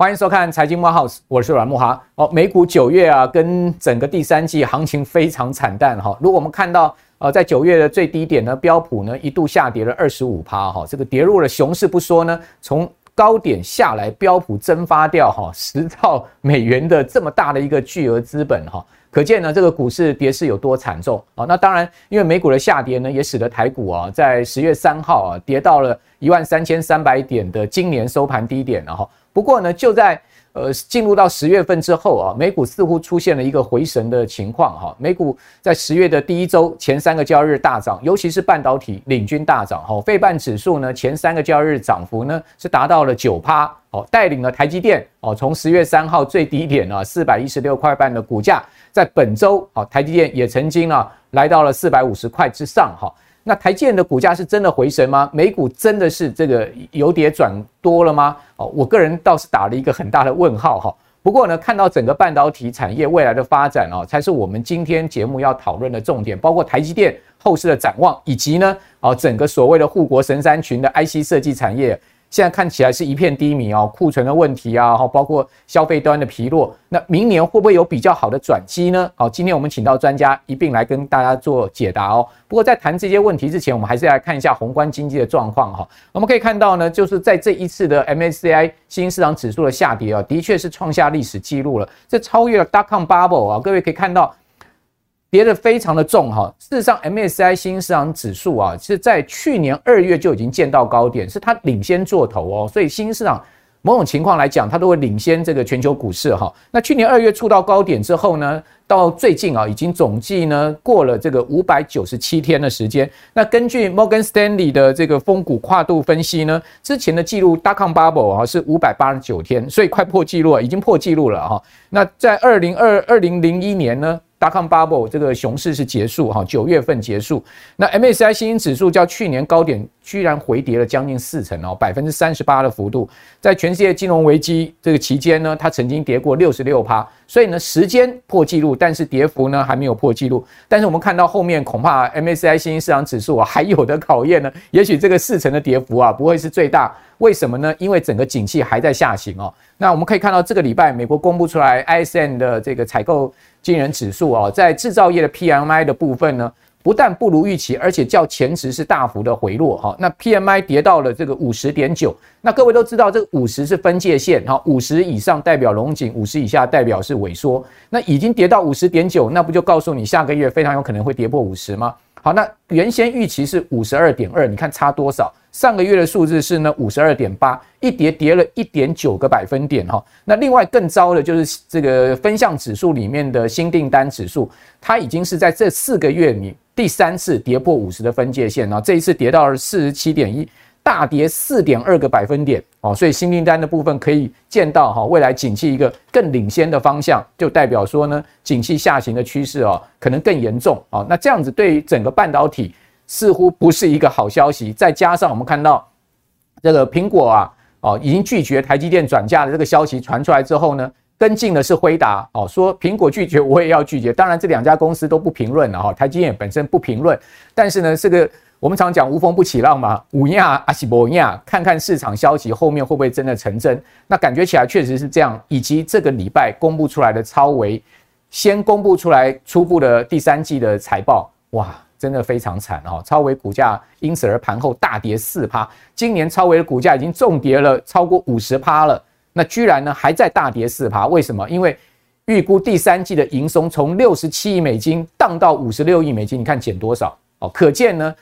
欢迎收看财经木 house，我是阮慕驊。哦，美股九月啊，跟整个第三季行情非常惨淡哈。如果我们看到呃，在九月的最低点呢，标普呢一度下跌了二十五趴哈，这个跌入了熊市不说呢，从高点下来，标普蒸发掉哈十兆美元的这么大的一个巨额资本哈，可见呢这个股市跌势有多惨重啊。那当然，因为美股的下跌呢，也使得台股啊在十月三号啊跌到了一万三千三百点的今年收盘低点了哈。不过呢，就在呃进入到十月份之后啊，美股似乎出现了一个回神的情况哈。美股在十月的第一周前三个交易日大涨，尤其是半导体领军大涨哈。费半指数呢前三个交易日涨幅呢是达到了九趴哦，带领了台积电哦，从十月三号最低点啊四百一十六块半的股价，在本周啊台积电也曾经啊来到了四百五十块之上哈。那台积电的股价是真的回升吗？美股真的是这个由跌转多了吗？哦，我个人倒是打了一个很大的问号哈。不过呢，看到整个半导体产业未来的发展哦，才是我们今天节目要讨论的重点，包括台积电后市的展望，以及呢，哦，整个所谓的护国神山群的 IC 设计产业。现在看起来是一片低迷哦，库存的问题啊，包括消费端的疲弱，那明年会不会有比较好的转机呢？好，今天我们请到专家一并来跟大家做解答哦。不过在谈这些问题之前，我们还是来看一下宏观经济的状况哈。我们可以看到呢，就是在这一次的 MSCI 新兴市场指数的下跌啊，的确是创下历史记录了，这超越了 Dotcom Bubble 啊，各位可以看到。跌得非常的重哈，事实上，M S I 新兴市场指数啊，是在去年二月就已经见到高点，是它领先做头哦，所以新兴市场某种情况来讲，它都会领先这个全球股市哈。那去年二月触到高点之后呢，到最近啊，已经总计呢过了这个五百九十七天的时间。那根据 Morgan Stanley 的这个风股跨度分析呢，之前的记录 Dotcom Bubble 啊是五百八十九天，所以快破纪录了，已经破纪录了哈。那在二零二二零零一年呢大康 Bubble 这个熊市是结束哈，九月份结束。那 MSCI 新兴指数较去年高点居然回跌了将近四成哦，百分之三十八的幅度。在全世界金融危机这个期间呢，它曾经跌过六十六趴。所以呢，时间破纪录，但是跌幅呢还没有破纪录。但是我们看到后面，恐怕 MSCI 新兴市场指数啊还有的考验呢。也许这个四成的跌幅啊不会是最大。为什么呢？因为整个景气还在下行哦。那我们可以看到，这个礼拜美国公布出来 ISM 的这个采购经理人指数啊，在制造业的 PMI 的部分呢，不但不如预期，而且较前值是大幅的回落哈。那 PMI 跌到了这个五十点九。那各位都知道，这个五十是分界线哈，五十以上代表荣景，五十以下代表是萎缩。那已经跌到五十点九，那不就告诉你下个月非常有可能会跌破五十吗？好，那原先预期是五十二点二，你看差多少？上个月的数字是呢五十二点八，一跌跌了一点九个百分点哈。那另外更糟的就是这个分项指数里面的新订单指数，它已经是在这四个月里第三次跌破五十的分界线了，这一次跌到了四十七点一。大跌四点二个百分点哦，所以新订单的部分可以见到哈，未来景气一个更领先的方向，就代表说呢，景气下行的趋势哦，可能更严重啊。那这样子对于整个半导体似乎不是一个好消息。再加上我们看到这个苹果啊，哦，已经拒绝台积电转嫁的这个消息传出来之后呢，跟进的是辉达哦，说苹果拒绝，我也要拒绝。当然这两家公司都不评论了哈，台积电本身不评论，但是呢，这个。我们常讲无风不起浪嘛，五亚阿西伯亚，看看市场消息后面会不会真的成真？那感觉起来确实是这样。以及这个礼拜公布出来的超微，先公布出来初步的第三季的财报，哇，真的非常惨哦！超微股价因此而盘后大跌四趴，今年超微的股价已经重跌了超过五十趴了，那居然呢还在大跌四趴？为什么？因为预估第三季的营收从六十七亿美金荡到五十六亿美金，你看减多少？哦，可见呢。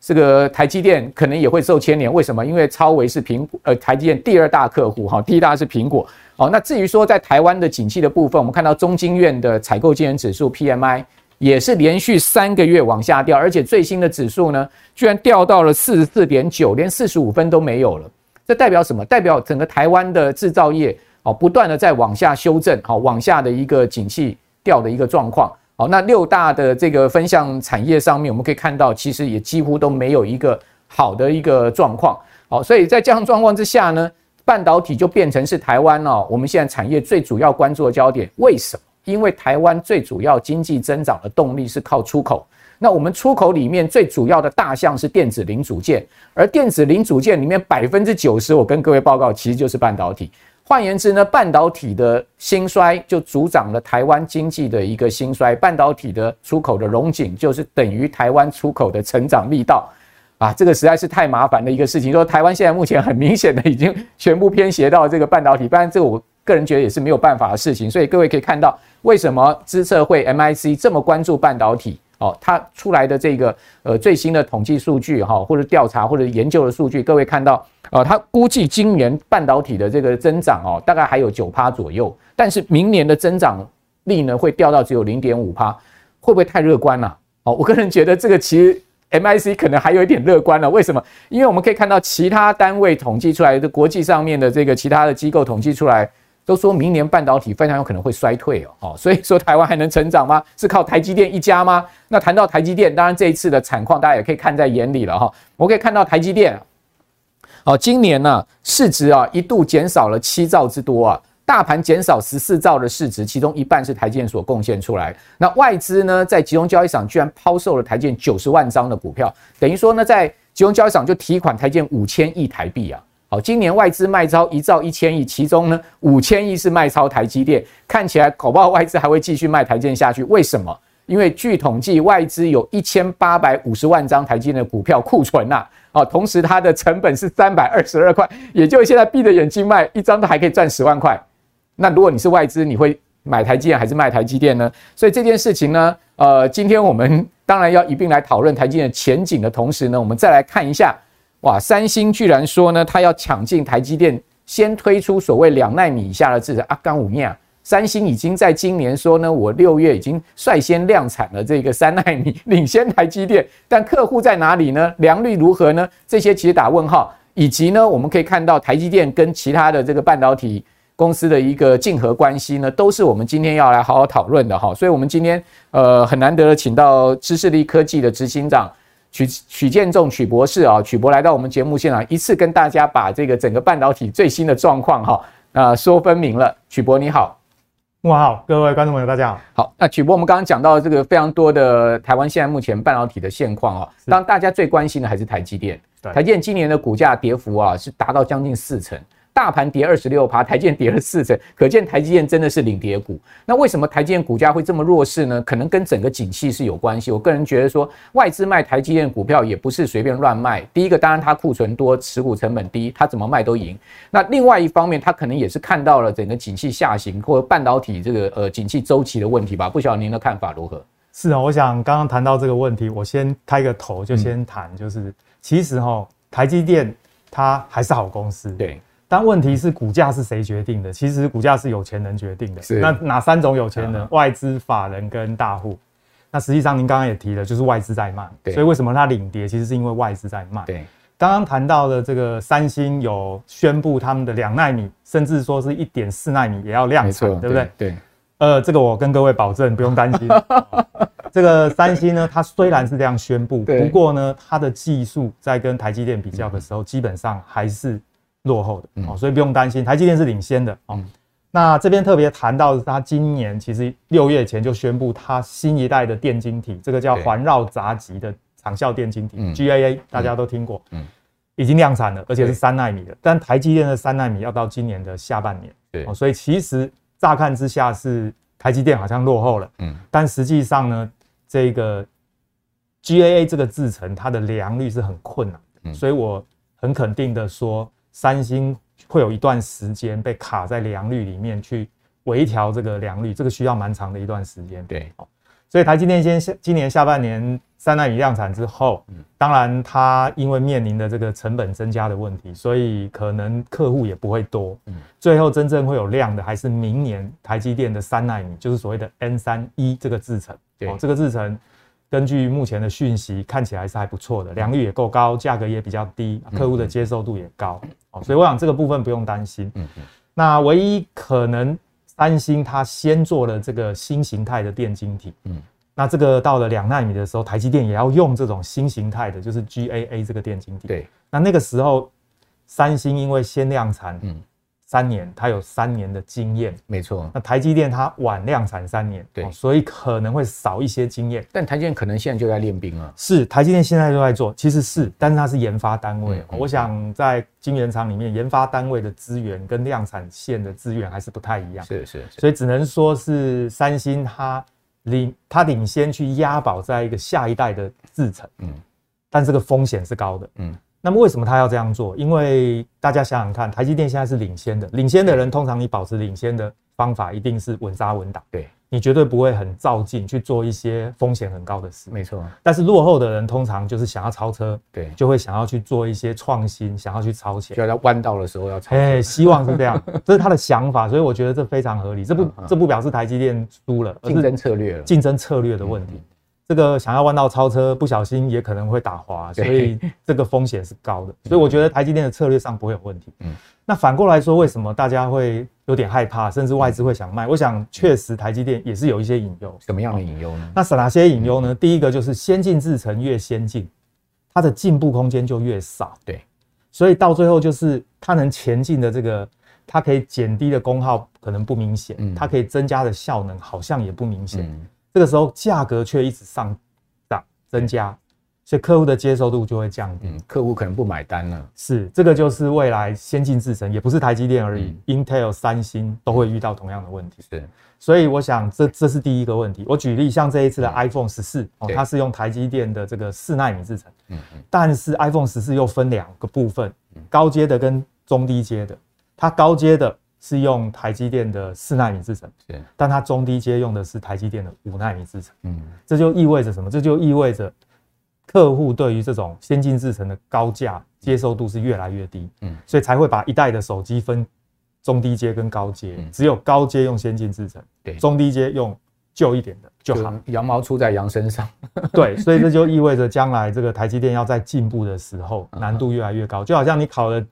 这个台积电可能也会受牵连，为什么？因为超微是苹呃台积电第二大客户哈，第一大是苹果。好，那至于说在台湾的景气的部分，我们看到中经院的采购经理指数 PMI 也是连续三个月往下掉，而且最新的指数呢，居然掉到了四十四点九，连四十五分都没有了。这代表什么？代表整个台湾的制造业哦，不断的在往下修正，好，往下的一个景气掉的一个状况。好，那六大的这个分项产业上面，我们可以看到，其实也几乎都没有一个好的一个状况。好，所以在这样状况之下呢，半导体就变成是台湾哦，我们现在产业最主要关注的焦点。为什么？因为台湾最主要经济增长的动力是靠出口，那我们出口里面最主要的大项是电子零组件，而电子零组件里面百分之九十，我跟各位报告，其实就是半导体。换言之呢，半导体的兴衰就助长了台湾经济的一个兴衰，半导体的出口的荣景就是等于台湾出口的成长力道啊，这个实在是太麻烦的一个事情。说台湾现在目前很明显的已经全部偏斜到这个半导体，当然这个我个人觉得也是没有办法的事情。所以各位可以看到，为什么资策会 MIC 这么关注半导体？哦，它出来的这个呃最新的统计数据哈，或者调查或者研究的数据，各位看到，呃，它估计今年半导体的这个增长哦，大概还有九趴左右，但是明年的增长率呢会掉到只有零点五趴，会不会太乐观了？哦，我个人觉得这个其实 MIC 可能还有一点乐观了。为什么？因为我们可以看到其他单位统计出来的国际上面的这个其他的机构统计出来。都说明年半导体非常有可能会衰退哦，哦 所以说台湾还能成长吗？是靠台积电一家吗？那谈到台积电，当然这一次的惨况大家也可以看在眼里了哈。我可以看到台积电，哦，今年呢市值啊一度减少了七兆之多啊，大盘减少十四兆的市值，其中一半是台积电所贡献出来。那外资呢在集中交易场居然抛售了台积电九十万张的股票，等于说呢在集中交易场就提款台积电五千亿台币啊。好，今年外资卖超一兆一千亿，其中呢五千亿是卖超台积电，看起来搞不好外资还会继续卖台积电下去。为什么？因为据统计，外资有一千八百五十万张台积电的股票库存呐。好，同时它的成本是三百二十二块，也就是现在闭着眼睛卖一张都还可以赚十万块。那如果你是外资，你会买台积电还是卖台积电呢？所以这件事情呢，呃，今天我们当然要一并来讨论台积电的前景的同时呢，我们再来看一下。哇，三星居然说呢，他要抢进台积电，先推出所谓两奈米以下的制程。阿刚五念，三星已经在今年说呢，我六月已经率先量产了这个三奈米，领先台积电。但客户在哪里呢？良率如何呢？这些其实打问号。以及呢，我们可以看到台积电跟其他的这个半导体公司的一个竞合关系呢，都是我们今天要来好好讨论的哈。所以，我们今天呃很难得的请到知识力科技的执行长。许许建仲许博士啊，许博来到我们节目现场，一次跟大家把这个整个半导体最新的状况哈，呃说分明了。许博你好，我好，各位观众朋友大家好。好，那许博我们刚刚讲到这个非常多的台湾现在目前半导体的现况啊，当大家最关心的还是台积电，台积电今年的股价跌幅啊是达到将近四成。大盘跌二十六趴，台积电跌了四成，可见台积电真的是领跌股。那为什么台积电股价会这么弱势呢？可能跟整个景气是有关系。我个人觉得说，外资卖台积电股票也不是随便乱卖。第一个，当然它库存多，持股成本低，它怎么卖都赢。那另外一方面，它可能也是看到了整个景气下行或者半导体这个呃景气周期的问题吧。不晓得您的看法如何？是啊，我想刚刚谈到这个问题，我先开个头，就先谈，就是其实哈，台积电它还是好公司。对。但问题是股价是谁决定的？其实股价是有钱人决定的。是那哪三种有钱人？外资、法人跟大户。那实际上您刚刚也提了，就是外资在卖。对。所以为什么它领跌？其实是因为外资在卖。对。刚刚谈到的这个三星有宣布他们的两纳米，甚至说是一点四纳米也要量产，对不对？对。呃，这个我跟各位保证，不用担心。这个三星呢，它虽然是这样宣布，不过呢，它的技术在跟台积电比较的时候，基本上还是。落后的哦，所以不用担心，台积电是领先的哦。那这边特别谈到，它今年其实六月前就宣布它新一代的电晶体，这个叫环绕杂极的长效电晶体 GAA，大家都听过，嗯，已经量产了，而且是三纳米的。但台积电的三纳米要到今年的下半年，对，所以其实乍看之下是台积电好像落后了，嗯，但实际上呢，这个 GAA 这个制程它的良率是很困难的，所以我很肯定的说。三星会有一段时间被卡在良率里面去微调这个良率，这个需要蛮长的一段时间。对，所以台积电先下今年下半年三纳米量产之后，当然它因为面临的这个成本增加的问题，所以可能客户也不会多。最后真正会有量的还是明年台积电的三纳米，就是所谓的 N 三一这个制程。对，这个制程。根据目前的讯息，看起来是还不错的，良率也够高，价格也比较低，客户的接受度也高，哦，所以我想这个部分不用担心。嗯嗯。那唯一可能三星它先做了这个新形态的电晶体，嗯，那这个到了两纳米的时候，台积电也要用这种新形态的，就是 GAA 这个电晶体。对。那那个时候，三星因为先量产，嗯，三年，它有三年的经验，没错。那台积电它晚量产三年，对，所以可能会少一些经验。但台积电可能现在就在练兵了。是，台积电现在就在做，其实是，但是它是研发单位。嗯、我想在晶圆厂里面，研发单位的资源跟量产线的资源还是不太一样。是是，是。所以只能说是三星它领它领先去押宝在一个下一代的制程。嗯。但这个风险是高的。嗯。那么为什么他要这样做？因为大家想想看，台积电现在是领先的，领先的人通常你保持领先的方法一定是稳扎稳打，对，你绝对不会很躁进去做一些风险很高的事。没错。但是落后的人通常就是想要超车，对，就会想要去做一些创新，想要去超前，就要在弯道的时候要超。哎，希望是这样，这是他的想法，所以我觉得这非常合理。这不这不表示台积电输了，竞争策略了，竞争策略的问题。这个想要弯道超车，不小心也可能会打滑，所以这个风险是高的。所以我觉得台积电的策略上不会有问题。嗯，那反过来说，为什么大家会有点害怕，甚至外资会想卖？我想确实台积电也是有一些隐忧。什么样的隐忧呢？那是哪些隐忧呢？第一个就是先进制程越先进，它的进步空间就越少。对，所以到最后就是它能前进的这个，它可以减低的功耗可能不明显，它可以增加的效能好像也不明显。这个时候价格却一直上涨增加，所以客户的接受度就会降低，嗯，客户可能不买单了。是，这个就是未来先进制程，也不是台积电而已，嗯，Intel、三星都会遇到同样的问题。是，所以我想这这是第一个问题。我举例，像这一次的 iPhone 十四，哦，它是用台积电的这个四纳米制程，嗯嗯，但是 iPhone 十四又分两个部分，高阶的跟中低阶的，它高阶的。是用台积电的四纳米制程，是，但它中低阶用的是台积电的五纳米制程，嗯，这就意味着什么？这就意味着客户对于这种先进制程的高价接受度是越来越低，嗯，所以才会把一代的手机分中低阶跟高阶，只有高阶用先进制程，对，中低阶用旧一点的。就好，羊毛出在羊身上，对，所以这就意味着将来这个台积电要在进步的时候难度越来越高，就好像你考了。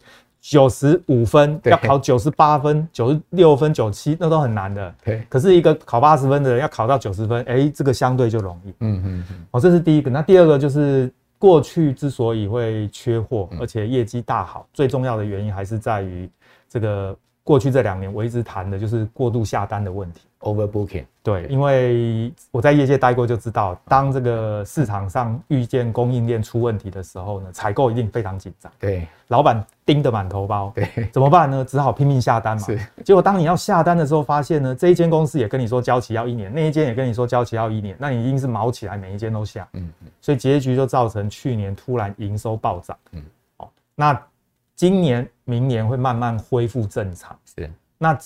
九十五分要考九十八分，九十六分、九七那都很难的。对，可是一个考八十分的人要考到九十分，哎、欸，这个相对就容易。嗯嗯嗯。哦，这是第一个。那第二个就是过去之所以会缺货，而且业绩大好，最重要的原因还是在于这个过去这两年我一直谈的就是过度下单的问题。Overbooking，对，因为我在业界待过，就知道，当这个市场上遇见供应链出问题的时候呢，采购一定非常紧张。对，老板盯得满头包。对，怎么办呢？只好拼命下单嘛。是。结果当你要下单的时候，发现呢，这一间公司也跟你说交期要一年，那一间也跟你说交期要一年，那你一定是毛起来，每一间都下。嗯嗯。所以结局就造成去年突然营收暴涨。嗯。哦，那今年、明年会慢慢恢复正常。是。那。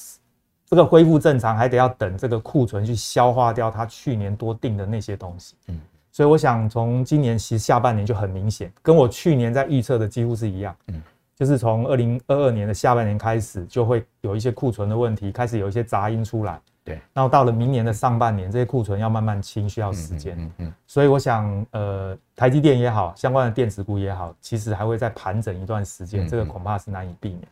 这个恢复正常，还得要等这个库存去消化掉它去年多订的那些东西。嗯，所以我想从今年其实下半年就很明显，跟我去年在预测的几乎是一样。嗯，就是从二零二二年的下半年开始，就会有一些库存的问题，开始有一些杂音出来。对，然后到了明年的上半年，这些库存要慢慢清，需要时间。嗯嗯。所以我想，呃，台积电也好，相关的电子股也好，其实还会再盘整一段时间，这个恐怕是难以避免。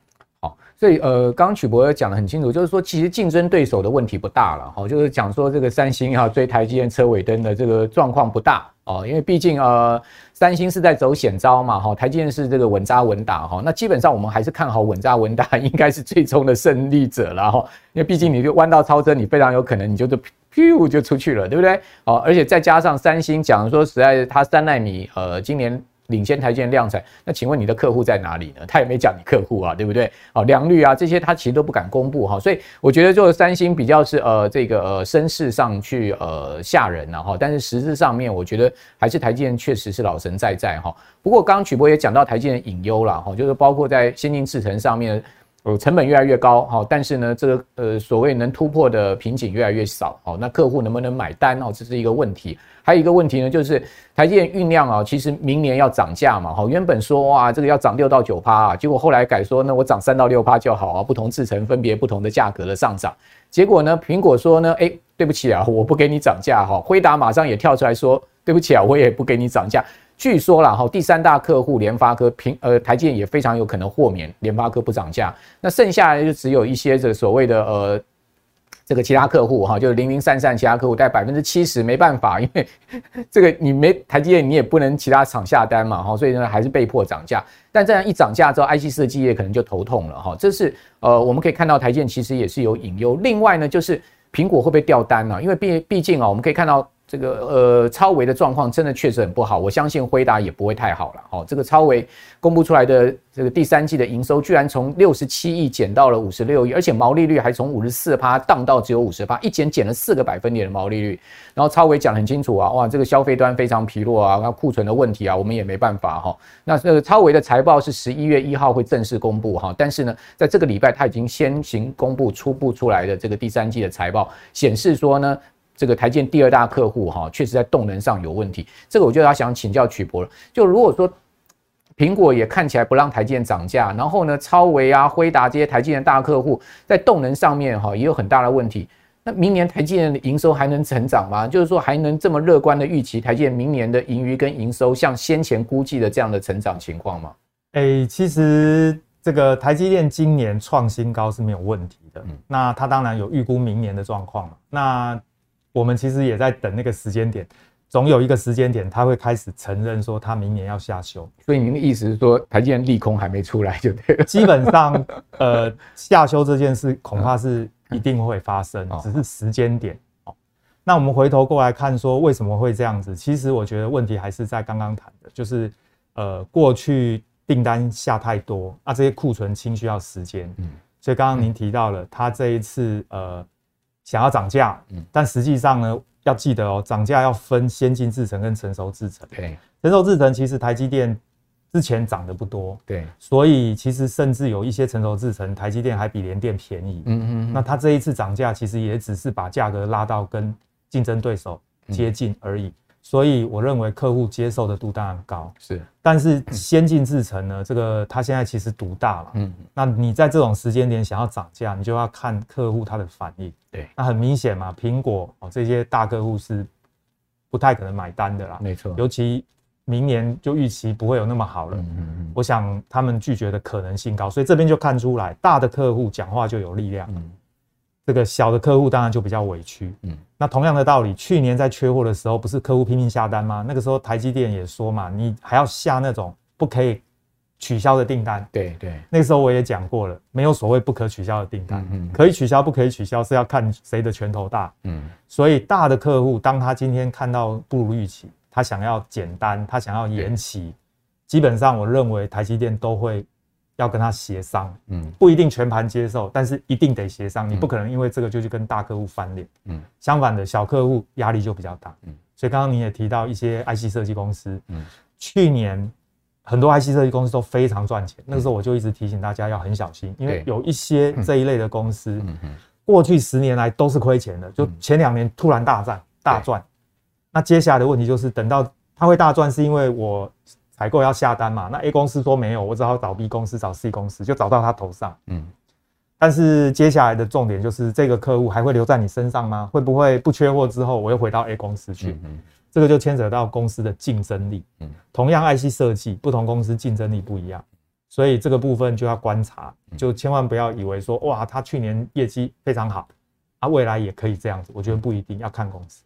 好，所以呃，刚刚曲博讲得很清楚，就是说其实竞争对手的问题不大了，哈，就是讲说这个三星哈追台积电车尾灯的这个状况不大哦，因为毕竟呃，三星是在走险招嘛，哈，台积电是这个稳扎稳打哈，那基本上我们还是看好稳扎稳打应该是最终的胜利者了哈，因为毕竟你就弯道超车，你非常有可能你就就噗就出去了，对不对？哦，而且再加上三星讲说实在它三奈米呃今年。领先台积电量产，那请问你的客户在哪里呢？他也没讲你客户啊，对不对？好，良率啊这些他其实都不敢公布哈，所以我觉得就三星比较是呃这个呃声势上去呃吓人了哈，但是实质上面我觉得还是台积电确实是老神在在哈。不过刚刚曲波也讲到台积电隐忧了哈，就是包括在先进制程上面。呃，成本越来越高，好，但是呢，这个呃，所谓能突破的瓶颈越来越少，好，那客户能不能买单哦？这是一个问题。还有一个问题呢，就是台积电酝酿啊，其实明年要涨价嘛，好，原本说哇，这个要涨六到九趴啊，结果后来改说，那我涨三到六趴就好啊，不同制程分别不同的价格的上涨。结果呢，苹果说呢，哎，对不起啊，我不给你涨价哈。辉达马上也跳出来说，对不起啊，我也不给你涨价。据说了哈，第三大客户联发科平呃台积电也非常有可能豁免联发科不涨价，那剩下来就只有一些这所谓的呃这个其他客户哈，就零零散散其他客户带百分之七十，没办法，因为 这个你没台积电，你也不能其他厂下单嘛哈，所以呢还是被迫涨价。但这样一涨价之后，IC 设计业可能就头痛了哈。这是呃我们可以看到台积电其实也是有隐忧。另外呢，就是苹果会不会掉单呢？因为毕毕竟啊，我们可以看到。这个呃，超微的状况真的确实很不好，我相信辉达也不会太好了。哦，这个超微公布出来的这个第三季的营收，居然从六十七亿减到了五十六亿，而且毛利率还从五十四趴降到只有五十趴，一减减了四个百分点的毛利率。然后超微讲很清楚啊，哇，这个消费端非常疲弱啊，那库存的问题啊，我们也没办法哈。那这个超微的财报是十一月一号会正式公布哈，但是呢，在这个礼拜他已经先行公布初步出来的这个第三季的财报，显示说呢。这个台积电第二大客户哈，确实在动能上有问题。这个我就要想请教曲博了。就如果说苹果也看起来不让台积电涨价，然后呢，超微啊、辉达这些台积电大客户在动能上面哈也有很大的问题。那明年台积电的营收还能成长吗？就是说还能这么乐观的预期台积电明年的盈余跟营收像先前估计的这样的成长情况吗？诶，其实这个台积电今年创新高是没有问题的。嗯，那它当然有预估明年的状况嘛。那我们其实也在等那个时间点，总有一个时间点，他会开始承认说他明年要下修。所以您的意思是说，台积电利空还没出来就对了。基本上，呃，下修这件事恐怕是一定会发生，只是时间点。哦，那我们回头过来看，说为什么会这样子？其实我觉得问题还是在刚刚谈的，就是呃，过去订单下太多，那这些库存清需要时间。嗯，所以刚刚您提到了，他这一次呃。想要涨价，嗯，但实际上呢，要记得哦，涨价要分先进制程跟成熟制程。对，成熟制程其实台积电之前涨得不多，对，所以其实甚至有一些成熟制程，台积电还比联电便宜。嗯嗯，那它这一次涨价，其实也只是把价格拉到跟竞争对手接近而已。所以我认为客户接受的度当然高，是，但是先进制程呢，这个它现在其实独大了，嗯，那你在这种时间点想要涨价，你就要看客户他的反应，对，那很明显嘛，苹果哦这些大客户是不太可能买单的啦，没错，尤其明年就预期不会有那么好了，嗯嗯嗯，我想他们拒绝的可能性高，所以这边就看出来大的客户讲话就有力量，嗯。这个小的客户当然就比较委屈，嗯，那同样的道理，去年在缺货的时候，不是客户拼命下单吗？那个时候台积电也说嘛，你还要下那种不可以取消的订单，对对，那个时候我也讲过了，没有所谓不可取消的订单，嗯，可以取消不可以取消是要看谁的拳头大，嗯，所以大的客户当他今天看到不如预期，他想要简单，他想要延期，基本上我认为台积电都会。要跟他协商，嗯，不一定全盘接受，但是一定得协商。你不可能因为这个就去跟大客户翻脸，嗯，相反的小客户压力就比较大，嗯。所以刚刚你也提到一些 IC 设计公司，嗯，去年很多 IC 设计公司都非常赚钱，那个时候我就一直提醒大家要很小心，因为有一些这一类的公司，过去十年来都是亏钱的，就前两年突然大赚大赚，那接下来的问题就是等到它会大赚，是因为我。采购要下单嘛？那 A 公司说没有，我只好找 B 公司，找 C 公司，就找到他头上。嗯，但是接下来的重点就是这个客户还会留在你身上吗？会不会不缺货之后，我又回到 A 公司去？嗯，这个就牵扯到公司的竞争力。嗯，同样 IC 设计，不同公司竞争力不一样，所以这个部分就要观察，就千万不要以为说哇，他去年业绩非常好，啊未来也可以这样子。我觉得不一定要看公司。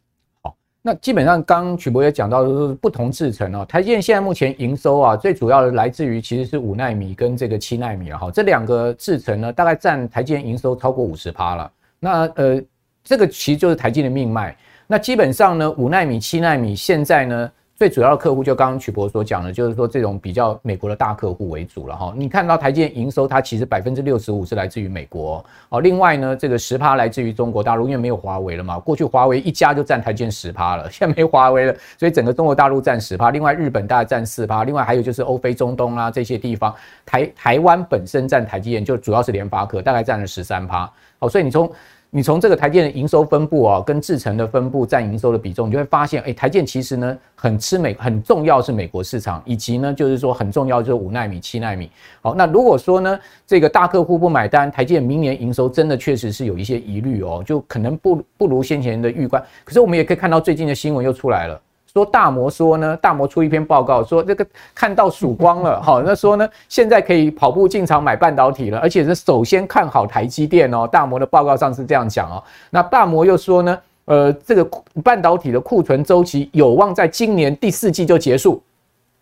那基本上，刚刚曲博也讲到，就是不同制程哦。台积电现在目前营收啊，最主要的来自于其实是五纳米跟这个七纳米了哈。这两个制程呢，大概占台积电营收超过五十趴了。那呃，这个其实就是台积电的命脉。那基本上呢，五纳米、七纳米现在呢。最主要的客户就刚刚曲博所讲的，就是说这种比较美国的大客户为主了哈。你看到台积电营收，它其实百分之六十五是来自于美国哦。另外呢，这个十趴来自于中国大陆，因为没有华为了嘛。过去华为一家就占台积电十趴了，现在没华为了，所以整个中国大陆占十趴。另外日本大概占四趴，另外还有就是欧非中东啊这些地方，台台湾本身占台积电就主要是联发科，大概占了十三趴。好，所以你从你从这个台建的营收分布啊，跟制成的分布占营收的比重，你就会发现，哎，台建其实呢很吃美，很重要是美国市场，以及呢就是说很重要就是五纳米、七纳米。好，那如果说呢这个大客户不买单，台建明年营收真的确实是有一些疑虑哦，就可能不不如先前的预观。可是我们也可以看到最近的新闻又出来了，说大摩说呢，大摩出一篇报告说这个看到曙光了，好，那说呢现在可以跑步进场买半导体了，而且是首先看好台积电哦。大摩的报告上是这样讲哦。那大摩又说呢，呃，这个半导体的库存周期有望在今年第四季就结束。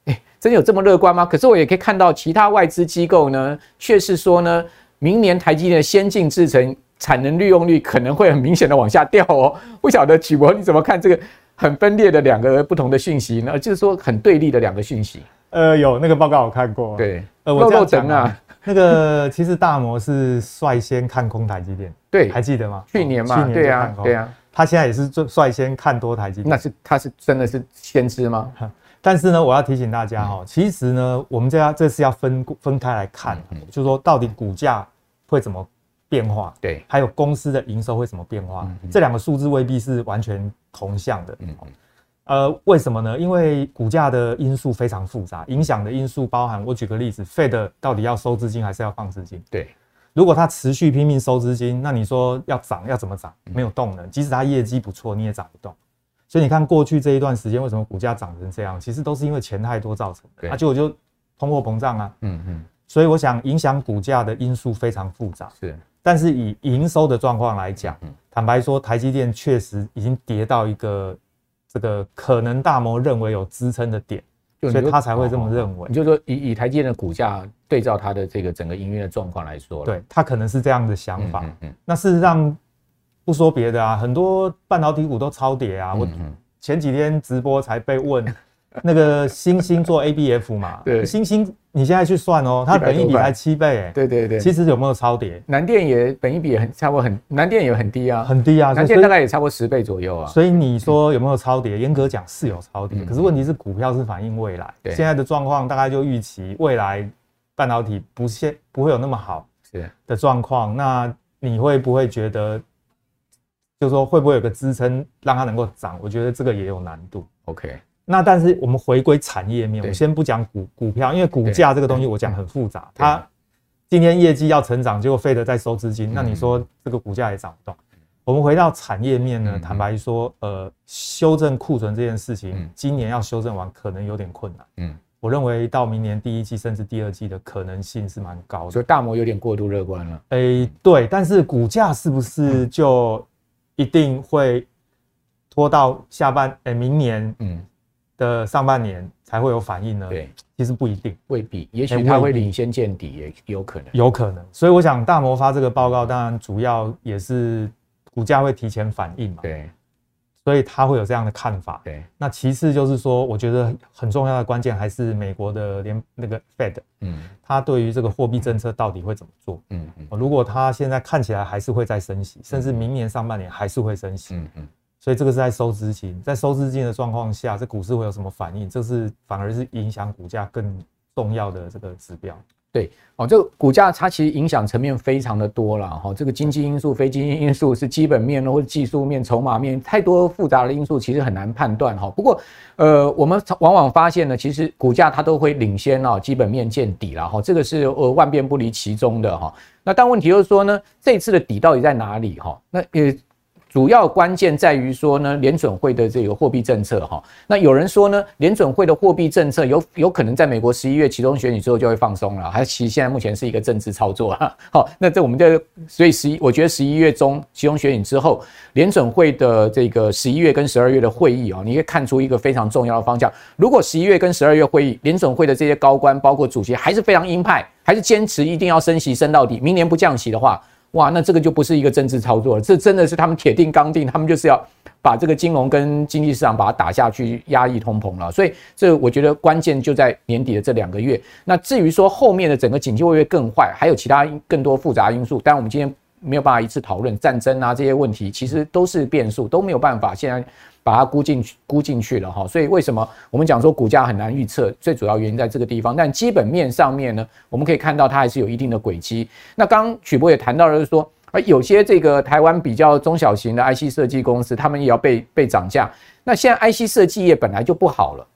哎，真有这么乐观吗？可是我也可以看到其他外资机构呢，却是说呢，明年台积电的先进制程产能利用率可能会很明显的往下掉哦。不晓得曲博你怎么看这个很分裂的两个不同的讯息呢？就是说很对立的两个讯息。呃，有那个报告我看过。对，呃，我这样讲啊，那个其实大摩是率先看空台积电，对，还记得吗？去年嘛，对啊，对啊，他现在也是率先看多台积电。那是他是真的是先知吗？但是呢，我要提醒大家哈、喔，其实呢，我们这要这是要分分开来看，就是说到底股价会怎么变化，对，还有公司的营收会什么变化，这两个数字未必是完全同向的。嗯呃，为什么呢？因为股价的因素非常复杂，影响的因素包含，我举个例子，Fed 到底要收资金还是要放资金？对，如果它持续拼命收资金，那你说要涨要怎么涨？没有动能，即使它业绩不错，你也涨不动。所以你看过去这一段时间，为什么股价涨成这样？其实都是因为钱太多造成的。啊，结果就通货膨胀啊。嗯嗯。所以我想影响股价的因素非常复杂。是。但是以营收的状况来讲，坦白说，台积电确实已经跌到一个这个可能大摩认为有支撑的点，所以他才会这么认为。你就说以以台积电的股价对照它的这个整个营运的状况来说，对，他可能是这样的想法。嗯嗯。那事实上。不说别的啊，很多半导体股都超跌啊。我前几天直播才被问，那个星星做 ABF 嘛，对，星星你现在去算哦，它本一比才七倍哎，对对对，其实有没有超跌？南电也本一比也很差不多很，南电也很低啊，很低啊，南电大概也差不多十倍左右啊。所以你说有没有超跌？严格讲是有超跌，可是问题是股票是反映未来，现在的状况大概就预期未来半导体不现不会有那么好的状况，那你会不会觉得？就是说会不会有个支撑让它能够涨？我觉得这个也有难度。OK，那但是我们回归产业面，我先不讲股股票，因为股价这个东西我讲很复杂。它今天业绩要成长，结果费德在收资金，那你说这个股价也涨不动。我们回到产业面呢，坦白说，呃，修正库存这件事情，今年要修正完可能有点困难。嗯，我认为到明年第一季甚至第二季的可能性是蛮高的。所以大摩有点过度乐观了。诶，对，但是股价是不是就？一定会拖到下半诶、欸，明年嗯的上半年才会有反应呢？对，其实不一定，未必，也许它会领先见底，也有可能，有可能。所以我想大摩发这个报告，当然主要也是股价会提前反应嘛。对。所以他会有这样的看法。对，那其次就是说，我觉得很重要的关键还是美国的联那个 Fed，嗯，他对于这个货币政策到底会怎么做？嗯嗯，如果他现在看起来还是会再升息，甚至明年上半年还是会升息，嗯嗯，所以这个是在收资金，在收资金的状况下，这股市会有什么反应？这是反而是影响股价更重要的这个指标。对，哦，这个股价它其实影响层面非常的多了哈，这个经济因素、非经济因素是基本面或者技术面、筹码面，太多复杂的因素，其实很难判断哈。不过，呃，我们往往发现呢，其实股价它都会领先哦，基本面见底了哈，这个是呃万变不离其宗的哈。那但问题就是说呢，这次的底到底在哪里哈？那也。主要关键在于说呢，联准会的这个货币政策哈，那有人说呢，联准会的货币政策有有可能在美国十一月期中选举之后就会放松了，还是其实现在目前是一个政治操作啊。好，那这我们就所以十一，我觉得十一月中期中选举之后，联准会的这个十一月跟十二月的会议啊，你可以看出一个非常重要的方向。如果十一月跟十二月会议，联准会的这些高官，包括主席，还是非常鹰派，还是坚持一定要升息升到底，明年不降息的话。哇，那这个就不是一个政治操作了，这真的是他们铁定刚定，他们就是要把这个金融跟经济市场把它打下去，压抑通膨了。所以这我觉得关键就在年底的这两个月。那至于说后面的整个经济会不会更坏，还有其他更多复杂因素，但我们今天没有办法一次讨论战争啊这些问题，其实都是变数，都没有办法现在。把它估进去，估进去了哈，所以为什么我们讲说股价很难预测？最主要原因在这个地方。但基本面上面呢，我们可以看到它还是有一定的轨迹。那刚刚曲博也谈到了，就是说，啊，有些这个台湾比较中小型的 IC 设计公司，他们也要被被涨价。那现在 IC 设计业本来就不好了，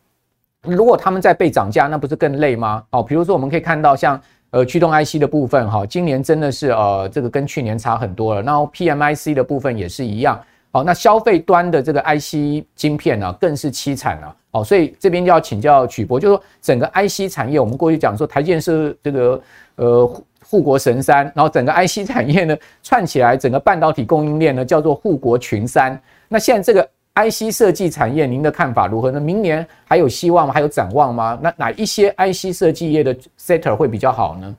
如果他们再被涨价，那不是更累吗？哦，比如说我们可以看到像呃驱动 IC 的部分哈，今年真的是呃这个跟去年差很多了。然后 PMIC 的部分也是一样。好，那消费端的这个 IC 晶片呢、啊，更是凄惨了。好，所以这边就要请教曲博，就是说整个 IC 产业，我们过去讲说台建是这个呃护国神山，然后整个 IC 产业呢串起来，整个半导体供应链呢叫做护国群山。那现在这个 IC 设计产业，您的看法如何呢？明年还有希望吗？还有展望吗？那哪一些 IC 设计业的 sector 会比较好呢？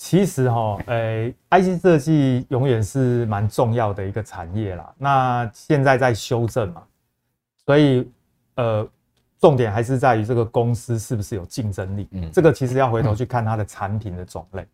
其实哈，呃，IC 设计永远是蛮重要的一个产业啦。那现在在修正嘛，所以呃，重点还是在于这个公司是不是有竞争力。嗯，这个其实要回头去看它的产品的种类。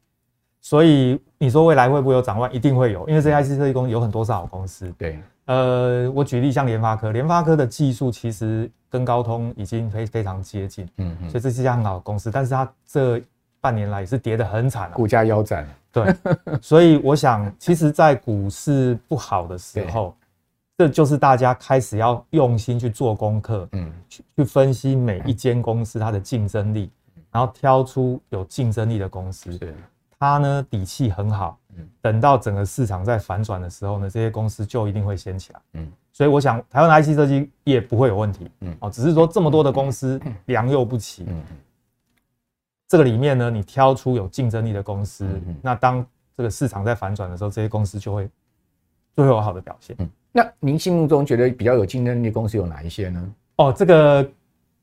所以你说未来会不会有展望？一定会有，因为这些 IC 设计公司有很多是好公司。对，呃，我举例像联发科，联发科的技术其实跟高通已经非非常接近。嗯嗯，所以这是一家很好的公司，但是它这。半年来也是跌得很惨啊，股价腰斩。对，所以我想，其实，在股市不好的时候，这就是大家开始要用心去做功课，嗯，去去分析每一间公司它的竞争力，然后挑出有竞争力的公司，对，它呢底气很好，嗯，等到整个市场在反转的时候呢，这些公司就一定会掀起来，嗯，所以我想，台湾的 IC 设计业不会有问题，嗯，哦，只是说这么多的公司良莠不齐，嗯。这个里面呢，你挑出有竞争力的公司，那当这个市场在反转的时候，这些公司就会就会有好的表现。嗯，那您心目中觉得比较有竞争力的公司有哪一些呢？哦，这个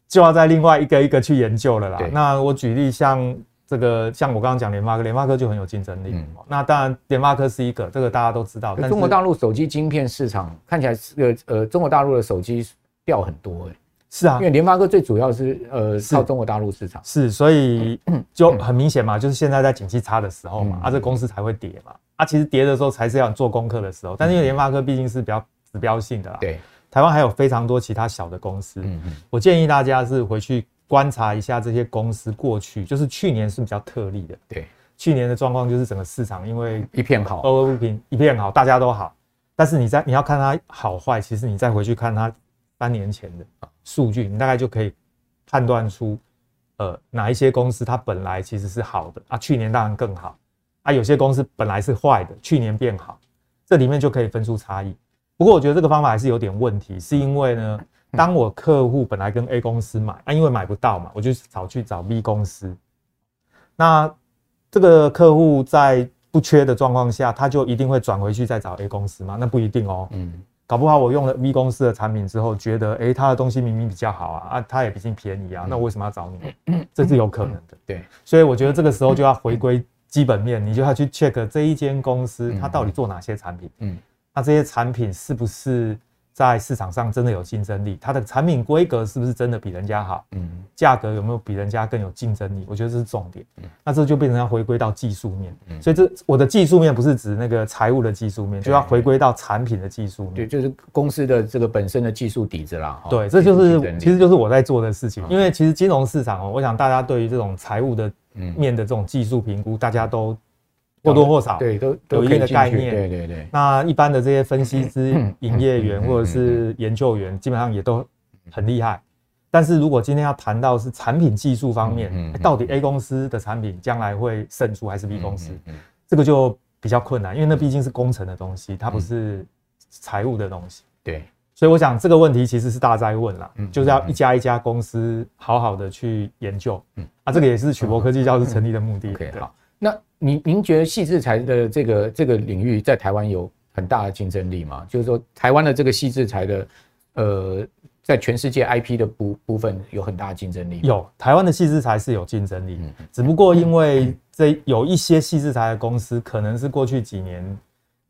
就要在另外一个一个去研究了啦。那我举例像这个，像我刚刚讲联发科，联发科就很有竞争力。嗯，那当然联发科是一个，这个大家都知道。但中国大陆手机晶片市场看起来是个呃，中国大陆的手机掉很多哎。是啊，因为联发科最主要是呃靠中国大陆市场，是，所以 就很明显嘛，就是现在在景气差的时候嘛，啊，这公司才会跌嘛，啊，其实跌的时候才是要做功课的时候，但是因为联发科毕竟是比较指标性的啦，对，台湾还有非常多其他小的公司，嗯嗯，我建议大家是回去观察一下这些公司过去，就是去年是比较特例的，对，去年的状况就是整个市场因为一片好，欧欧不平一片好，大家都好，但是你在你要看它好坏，其实你再回去看它三年前的数据，你大概就可以判断出，呃，哪一些公司它本来其实是好的啊，去年当然更好啊，有些公司本来是坏的，去年变好，这里面就可以分出差异。不过我觉得这个方法还是有点问题，是因为呢，当我客户本来跟 A 公司买啊，因为买不到嘛，我就找去找 B 公司，那这个客户在不缺的状况下，他就一定会转回去再找 A 公司吗？那不一定哦。嗯。搞不好我用了 V 公司的产品之后，觉得哎，他的东西明明比较好啊，啊，他也毕竟便宜啊，那我为什么要找你？这是有可能的。对，所以我觉得这个时候就要回归基本面，你就要去 check 这一间公司它到底做哪些产品，嗯，那这些产品是不是？在市场上真的有竞争力，它的产品规格是不是真的比人家好？嗯，价格有没有比人家更有竞争力？我觉得这是重点。嗯，那这就变成要回归到技术面。嗯，所以这我的技术面不是指那个财务的技术面，就要回归到产品的技术面。对，就是公司的这个本身的技术底子啦。对，这就是其实就是我在做的事情。因为其实金融市场哦，我想大家对于这种财务的面的这种技术评估，大家都。或多或少对都有一定的概念，对对对。那一般的这些分析师、营业员或者是研究员，基本上也都很厉害。但是如果今天要谈到是产品技术方面，到底 A 公司的产品将来会胜出还是 B 公司，这个就比较困难，因为那毕竟是工程的东西，它不是财务的东西。对，所以我想这个问题其实是大灾问啦，就是要一家一家公司好好的去研究。嗯，啊，这个也是曲博科技教室成立的目的。OK，好，那。您您觉得细制材的这个这个领域在台湾有很大的竞争力吗？就是说，台湾的这个细制材的，呃，在全世界 IP 的部部分有很大的竞争力。有，台湾的细制材是有竞争力，只不过因为这有一些细制材的公司可能是过去几年，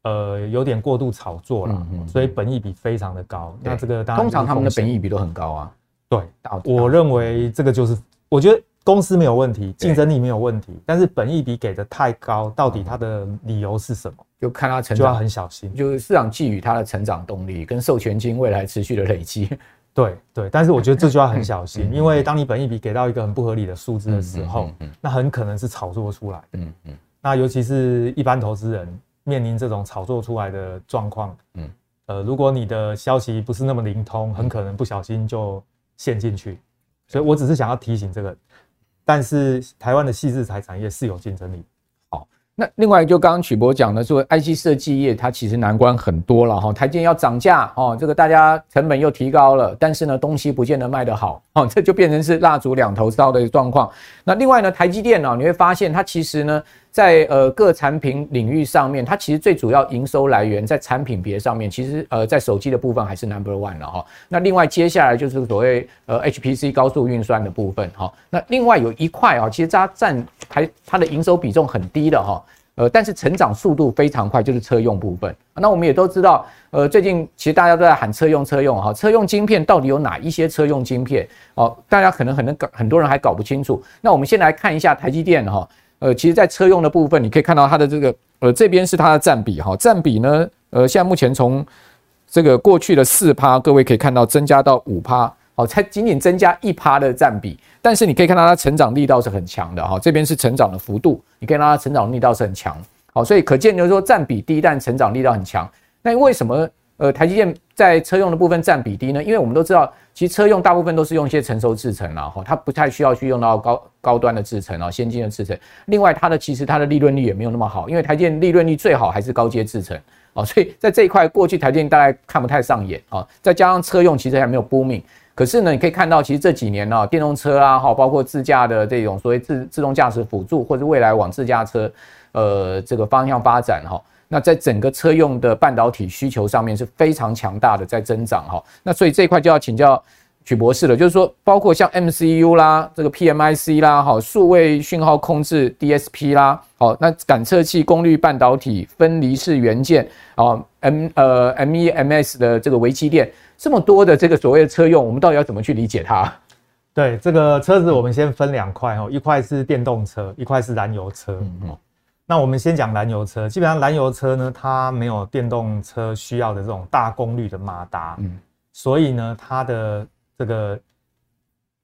呃，有点过度炒作了，所以本益比非常的高。那这个当然通常他们的本益比都很高啊。对，我认为这个就是，我觉得。公司没有问题，竞争力没有问题，但是本益比给的太高，到底它的理由是什么？就看它成长，就要很小心。就是市场寄予它的成长动力跟授权金未来持续的累积。对对，但是我觉得这就要很小心，因为当你本益比给到一个很不合理的数字的时候，那很可能是炒作出来的。嗯嗯。那尤其是一般投资人面临这种炒作出来的状况，嗯呃，如果你的消息不是那么灵通，很可能不小心就陷进去。所以我只是想要提醒这个。但是台湾的细制材产业是有竞争力。好，那另外就刚刚曲博讲的说，IC 设计业它其实难关很多了哈，台积要涨价哦，这个大家成本又提高了，但是呢东西不见得卖得好哦，这就变成是蜡烛两头烧的状况。那另外呢，台积电呢，你会发现它其实呢。在呃各产品领域上面，它其实最主要营收来源在产品别上面，其实呃在手机的部分还是 number one 了哈。那另外接下来就是所谓呃 HPC 高速运算的部分哈。那另外有一块啊，其实它占还它的营收比重很低的哈，呃但是成长速度非常快，就是车用部分。那我们也都知道，呃最近其实大家都在喊车用车用哈，车用晶片到底有哪一些车用晶片哦？大家可能很能搞，很多人还搞不清楚。那我们先来看一下台积电哈。呃，其实，在车用的部分，你可以看到它的这个，呃，这边是它的占比哈，占比呢，呃，现在目前从这个过去的四趴，各位可以看到增加到五趴，好，才仅仅增加一趴的占比，但是你可以看到它成长力道是很强的哈，这边是成长的幅度，你可以看到它成长力道是很强，好，所以可见就是说占比低，但成长力道很强。那为什么呃台积电在车用的部分占比低呢？因为我们都知道。其实车用大部分都是用一些成熟制程了哈，它不太需要去用到高高端的制程啊，先进的制程。另外，它的其实它的利润率也没有那么好，因为台积电利润率最好还是高阶制程啊，所以在这一块过去台积电大概看不太上眼啊。再加上车用其实还没有拨命可是呢，你可以看到其实这几年呢，电动车啊哈，包括自驾的这种所谓自自动驾驶辅助或者未来往自驾车呃这个方向发展哈。那在整个车用的半导体需求上面是非常强大的，在增长哈。那所以这一块就要请教曲博士了，就是说，包括像 MCU 啦，这个 PMIC 啦，哈，数位讯号控制 DSP 啦，好，那感测器、功率半导体、分离式元件，啊，M 呃 MEMS 的这个微机电，这么多的这个所谓的车用，我们到底要怎么去理解它？对，这个车子我们先分两块哦，一块是电动车，一块是燃油车。嗯嗯。那我们先讲燃油车，基本上燃油车呢，它没有电动车需要的这种大功率的马达，嗯，所以呢，它的这个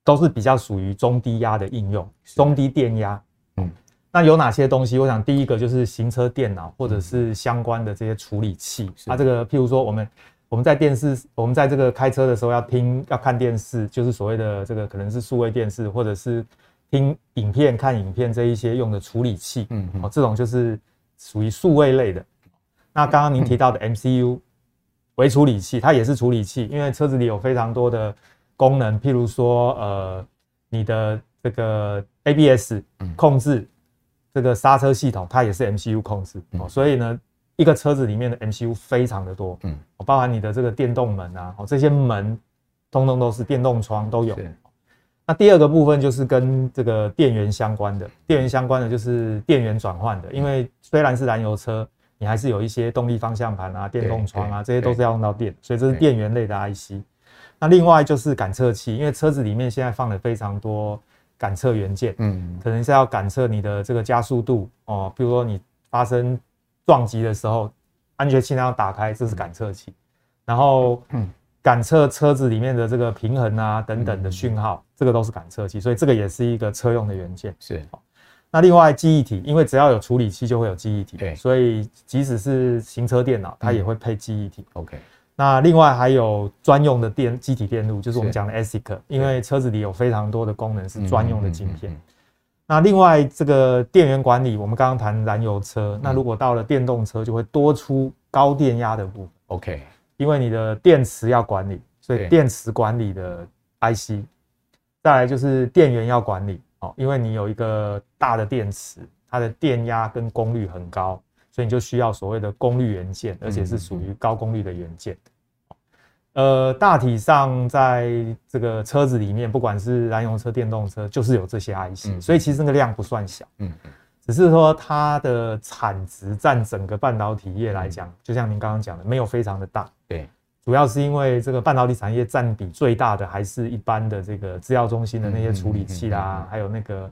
都是比较属于中低压的应用，中低电压，嗯，那有哪些东西？我想第一个就是行车电脑或者是相关的这些处理器，啊，这个譬如说我们我们在电视，我们在这个开车的时候要听要看电视，就是所谓的这个可能是数位电视或者是。听影片、看影片这一些用的处理器，嗯，哦，这种就是属于数位类的。那刚刚您提到的 MCU 微处理器，它也是处理器，因为车子里有非常多的功能，譬如说，呃，你的这个 ABS 控制，这个刹车系统，它也是 MCU 控制。哦，所以呢，一个车子里面的 MCU 非常的多，嗯，包含你的这个电动门啊，哦，这些门通通都是电动窗都有。那第二个部分就是跟这个电源相关的，电源相关的就是电源转换的，因为虽然是燃油车，你还是有一些动力方向盘啊、电动窗啊，这些都是要用到电，所以这是电源类的 IC。那另外就是感测器，因为车子里面现在放了非常多感测元件，嗯，可能是要感测你的这个加速度哦，比如说你发生撞击的时候，安全气囊要打开，这是感测器，然后嗯。感测车子里面的这个平衡啊等等的讯号，这个都是感测器，所以这个也是一个车用的元件。是。那另外记忆体，因为只要有处理器就会有记忆体，对，所以即使是行车电脑，它也会配记忆体。OK。那另外还有专用的电机体电路，就是我们讲的 ASIC，因为车子里有非常多的功能是专用的晶片。那另外这个电源管理，我们刚刚谈燃油车，那如果到了电动车，就会多出高电压的部分。OK。因为你的电池要管理，所以电池管理的 IC，再来就是电源要管理哦，因为你有一个大的电池，它的电压跟功率很高，所以你就需要所谓的功率元件，而且是属于高功率的元件。呃，大体上在这个车子里面，不管是燃油车、电动车，就是有这些 IC，所以其实那个量不算小。嗯。只是说它的产值占整个半导体业来讲，就像您刚刚讲的，没有非常的大。对，主要是因为这个半导体产业占比最大的还是一般的这个制药中心的那些处理器啦，还有那个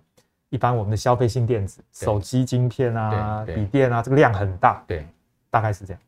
一般我们的消费性电子、手机晶片啊、笔电啊，这个量很大。对，大概是这样。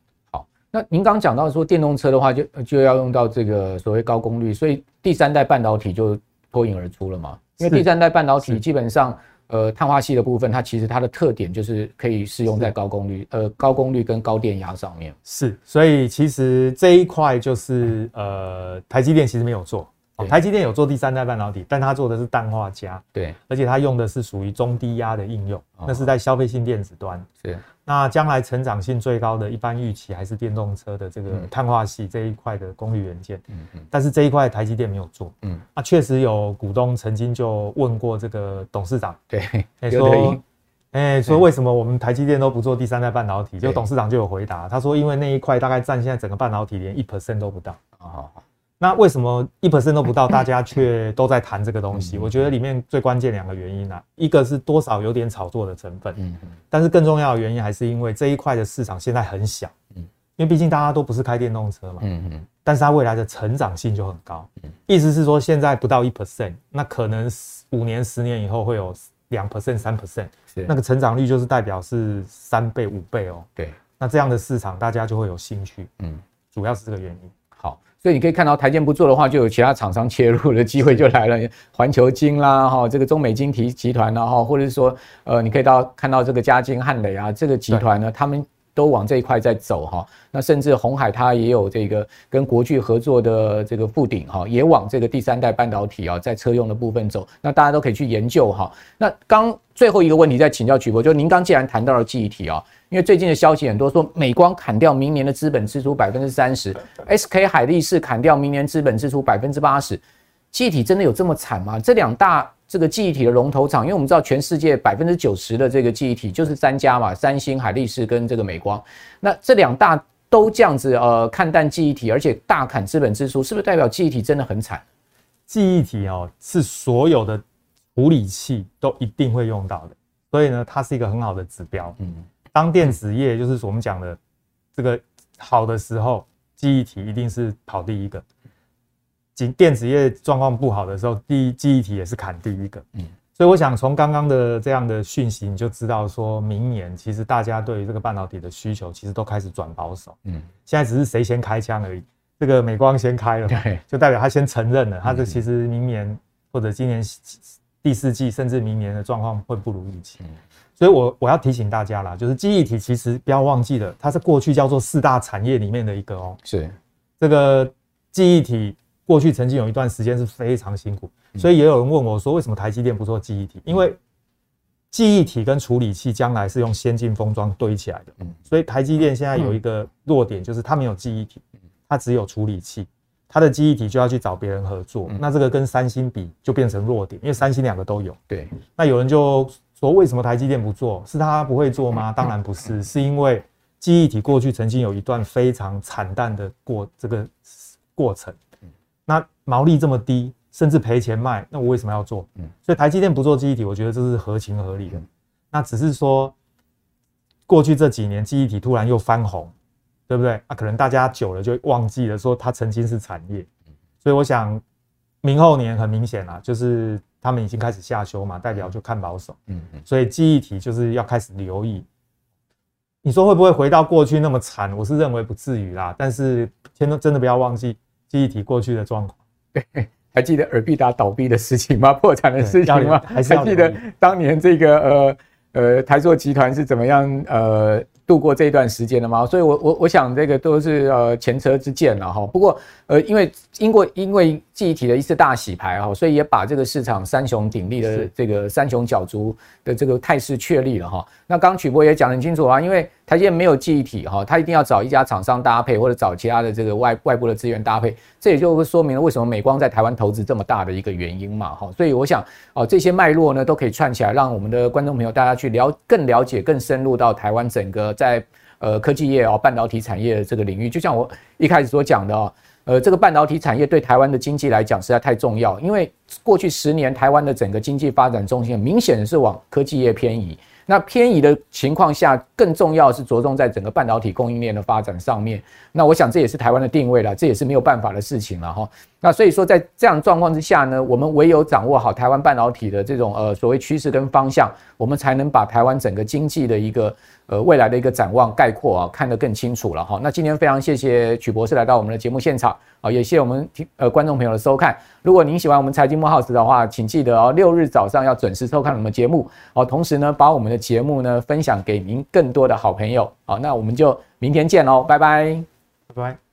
好，那您刚刚讲到说电动车的话，就就要用到这个所谓高功率，所以第三代半导体就脱颖而出了嘛？因为第三代半导体基本上。呃，碳化系的部分，它其实它的特点就是可以适用在高功率，呃，高功率跟高电压上面。是，所以其实这一块就是呃，台积电其实没有做，台积电有做第三代半导体，但它做的是氮化镓，对，而且它用的是属于中低压的应用，那是在消费性电子端。是，那将来成长性最高的一般预期还是电动车的这个碳化系这一块的功率元件。嗯嗯。但是这一块台积电没有做。嗯。那确实有股东曾经就问过这个董事长，对，说，哎，说为什么我们台积电都不做第三代半导体？就董事长就有回答，他说因为那一块大概占现在整个半导体连一 percent 都不到。哦。那为什么一 percent 都不到，大家却都在谈这个东西？我觉得里面最关键两个原因啊，一个是多少有点炒作的成分，嗯，但是更重要的原因还是因为这一块的市场现在很小，嗯，因为毕竟大家都不是开电动车嘛，嗯嗯，但是它未来的成长性就很高，意思是说现在不到一 percent，那可能五年、十年以后会有两 percent、三 percent，那个成长率就是代表是三倍、五倍哦，对，那这样的市场大家就会有兴趣，嗯，主要是这个原因。所以你可以看到，台建不做的话，就有其他厂商切入的机会就来了，环球晶啦，哈，这个中美晶体集团啦，哈，或者是说，呃，你可以到看到这个嘉晶、汉磊啊，这个集团呢，他们都往这一块在走哈。那甚至鸿海它也有这个跟国巨合作的这个富鼎哈，也往这个第三代半导体啊，在车用的部分走。那大家都可以去研究哈。那刚最后一个问题再请教曲博，就您刚既然谈到了记忆体啊。因为最近的消息很多，说美光砍掉明年的资本支出百分之三十，SK 海力士砍掉明年资本支出百分之八十，记忆体真的有这么惨吗？这两大这个记忆体的龙头厂，因为我们知道全世界百分之九十的这个记忆体就是三家嘛，三星、海力士跟这个美光，那这两大都这样子呃看淡记忆体，而且大砍资本支出，是不是代表记忆体真的很惨？记忆体哦，是所有的处理器都一定会用到的，所以呢，它是一个很好的指标。嗯。当电子业就是我们讲的这个好的时候，记忆体一定是跑第一个；仅电子业状况不好的时候，第一记忆体也是砍第一个。嗯，所以我想从刚刚的这样的讯息，你就知道说明年其实大家对于这个半导体的需求其实都开始转保守。嗯，现在只是谁先开枪而已。这个美光先开了，对，就代表他先承认了，他这其实明年或者今年第四季甚至明年的状况会不如预期。所以我，我我要提醒大家啦，就是记忆体其实不要忘记了，它是过去叫做四大产业里面的一个哦。是，这个记忆体过去曾经有一段时间是非常辛苦，所以也有人问我说，为什么台积电不做记忆体？因为记忆体跟处理器将来是用先进封装堆起来的，所以台积电现在有一个弱点，就是它没有记忆体，它只有处理器，它的记忆体就要去找别人合作，那这个跟三星比就变成弱点，因为三星两个都有。对，那有人就。说为什么台积电不做？是他不会做吗？当然不是，是因为记忆体过去曾经有一段非常惨淡的过这个过程。那毛利这么低，甚至赔钱卖，那我为什么要做？所以台积电不做记忆体，我觉得这是合情合理的。那只是说过去这几年记忆体突然又翻红，对不对？啊，可能大家久了就忘记了说它曾经是产业。所以我想明后年很明显啦，就是。他们已经开始下修嘛，代表就看保守，嗯嗯，所以记忆体就是要开始留意。你说会不会回到过去那么惨？我是认为不至于啦，但是天都真的不要忘记记忆体过去的状况。对，还记得尔必达倒闭的事情吗？破产的事 情吗？还记得当年这个呃呃台塑集团是怎么样呃？度过这一段时间了吗？所以我，我我我想这个都是呃前车之鉴了哈。不过，呃，因为经过因为记忆体的一次大洗牌哈，所以也把这个市场三雄鼎立的这个三雄角逐的这个态势确立了哈。那刚刚曲波也讲得很清楚啊，因为台积电没有记忆体哈，它一定要找一家厂商搭配，或者找其他的这个外外部的资源搭配，这也就说明了为什么美光在台湾投资这么大的一个原因嘛哈。所以，我想哦，这些脉络呢都可以串起来，让我们的观众朋友大家去了更了解、更深入到台湾整个。在呃科技业哦，半导体产业的这个领域，就像我一开始所讲的哦，呃，这个半导体产业对台湾的经济来讲实在太重要，因为过去十年台湾的整个经济发展中心明显是往科技业偏移。那偏移的情况下，更重要是着重在整个半导体供应链的发展上面。那我想这也是台湾的定位了，这也是没有办法的事情了哈。那所以说，在这样状况之下呢，我们唯有掌握好台湾半导体的这种呃所谓趋势跟方向，我们才能把台湾整个经济的一个呃未来的一个展望概括啊看得更清楚了哈。那今天非常谢谢曲博士来到我们的节目现场啊，也谢谢我们听呃观众朋友的收看。如果您喜欢我们财经慕 House 的话，请记得哦，六日早上要准时收看我们节目哦。同时呢，把我们的节目呢分享给您更多的好朋友。好，那我们就明天见喽，拜拜，拜拜。